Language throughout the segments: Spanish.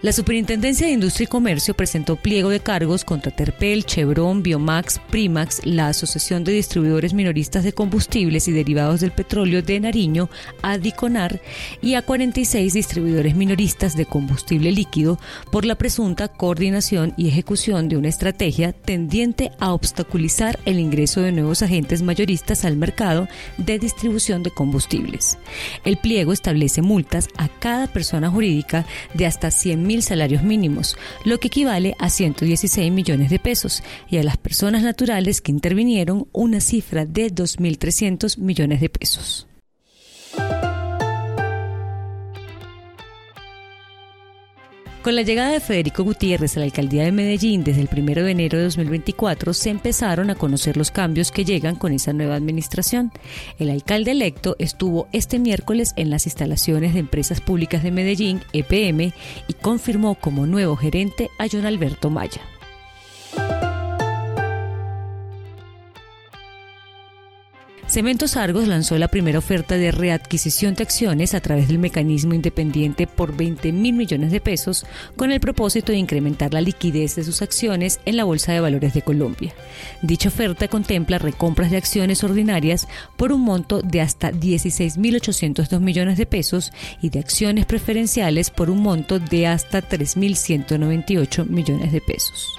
La Superintendencia de Industria y Comercio presentó pliego de cargos contra Terpel, Chevron, Biomax, Primax, la Asociación de Distribuidores Minoristas de Combustibles y Derivados del Petróleo de Nariño, Adiconar, y a 46 distribuidores minoristas de combustible líquido por la presunta coordinación y ejecución de una estrategia tendiente a obstaculizar el ingreso de nuevos agentes mayoristas al mercado de distribución de combustibles. El pliego establece multas a cada persona jurídica de hasta 100 mil salarios mínimos, lo que equivale a 116 millones de pesos, y a las personas naturales que intervinieron una cifra de 2.300 millones de pesos. Con la llegada de Federico Gutiérrez a la alcaldía de Medellín desde el 1 de enero de 2024, se empezaron a conocer los cambios que llegan con esa nueva administración. El alcalde electo estuvo este miércoles en las instalaciones de Empresas Públicas de Medellín, EPM, y confirmó como nuevo gerente a John Alberto Maya. Cementos Argos lanzó la primera oferta de readquisición de acciones a través del mecanismo independiente por 20 mil millones de pesos con el propósito de incrementar la liquidez de sus acciones en la Bolsa de Valores de Colombia. Dicha oferta contempla recompras de acciones ordinarias por un monto de hasta 16.802 millones de pesos y de acciones preferenciales por un monto de hasta 3.198 millones de pesos.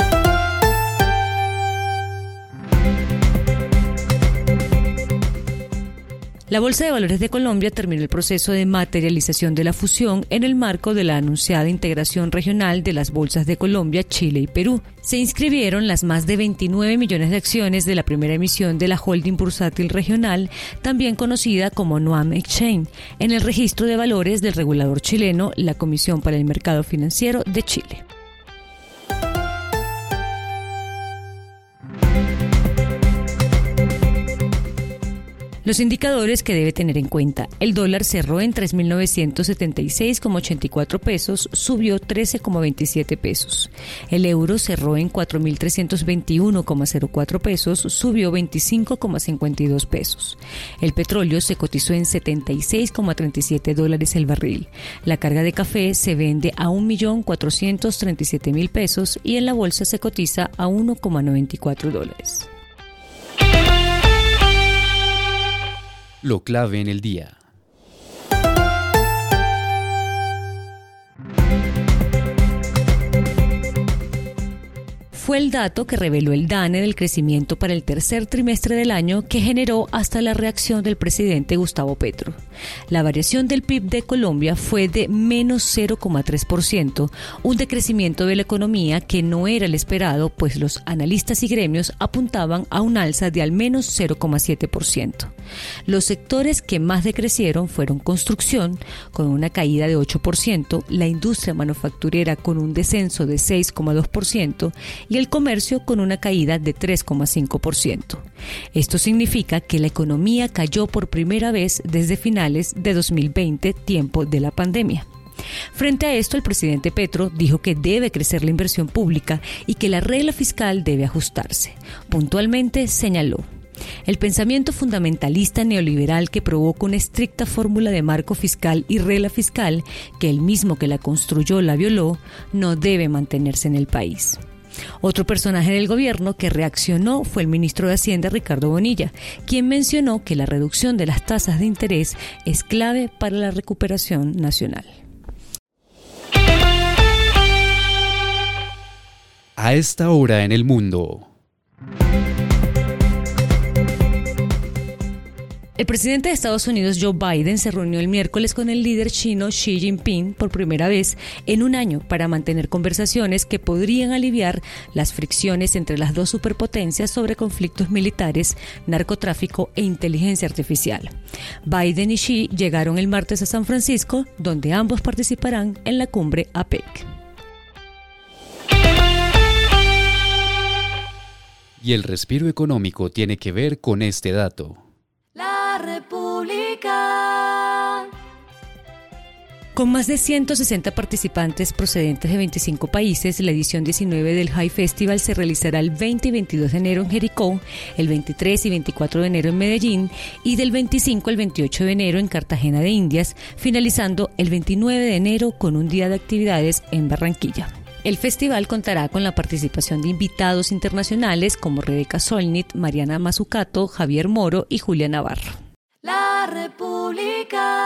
La Bolsa de Valores de Colombia terminó el proceso de materialización de la fusión en el marco de la anunciada integración regional de las bolsas de Colombia, Chile y Perú. Se inscribieron las más de 29 millones de acciones de la primera emisión de la holding bursátil regional, también conocida como Noam Exchange, en el registro de valores del regulador chileno, la Comisión para el Mercado Financiero de Chile. Los indicadores que debe tener en cuenta. El dólar cerró en 3.976,84 pesos, subió 13,27 pesos. El euro cerró en 4.321,04 pesos, subió 25,52 pesos. El petróleo se cotizó en 76,37 dólares el barril. La carga de café se vende a 1.437.000 pesos y en la bolsa se cotiza a 1,94 dólares. Lo clave en el día. fue el dato que reveló el DANE del crecimiento para el tercer trimestre del año que generó hasta la reacción del presidente Gustavo Petro. La variación del PIB de Colombia fue de menos 0,3%, un decrecimiento de la economía que no era el esperado, pues los analistas y gremios apuntaban a un alza de al menos 0,7%. Los sectores que más decrecieron fueron construcción, con una caída de 8%, la industria manufacturera con un descenso de 6,2% y el comercio con una caída de 3,5%. Esto significa que la economía cayó por primera vez desde finales de 2020, tiempo de la pandemia. Frente a esto, el presidente Petro dijo que debe crecer la inversión pública y que la regla fiscal debe ajustarse. Puntualmente señaló, el pensamiento fundamentalista neoliberal que provoca una estricta fórmula de marco fiscal y regla fiscal, que el mismo que la construyó la violó, no debe mantenerse en el país. Otro personaje del gobierno que reaccionó fue el ministro de Hacienda Ricardo Bonilla, quien mencionó que la reducción de las tasas de interés es clave para la recuperación nacional. A esta hora en el mundo. El presidente de Estados Unidos, Joe Biden, se reunió el miércoles con el líder chino Xi Jinping por primera vez en un año para mantener conversaciones que podrían aliviar las fricciones entre las dos superpotencias sobre conflictos militares, narcotráfico e inteligencia artificial. Biden y Xi llegaron el martes a San Francisco, donde ambos participarán en la cumbre APEC. Y el respiro económico tiene que ver con este dato. Con más de 160 participantes procedentes de 25 países, la edición 19 del High Festival se realizará el 20 y 22 de enero en Jericó, el 23 y 24 de enero en Medellín y del 25 al 28 de enero en Cartagena de Indias, finalizando el 29 de enero con un día de actividades en Barranquilla. El festival contará con la participación de invitados internacionales como Rebeca Solnit, Mariana Mazzucato, Javier Moro y Julia Navarro. La República.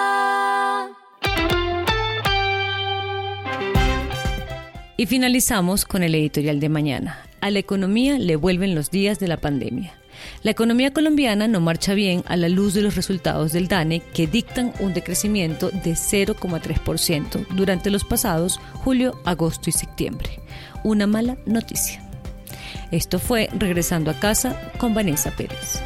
Y finalizamos con el editorial de mañana. A la economía le vuelven los días de la pandemia. La economía colombiana no marcha bien a la luz de los resultados del DANE que dictan un decrecimiento de 0,3% durante los pasados julio, agosto y septiembre. Una mala noticia. Esto fue Regresando a casa con Vanessa Pérez.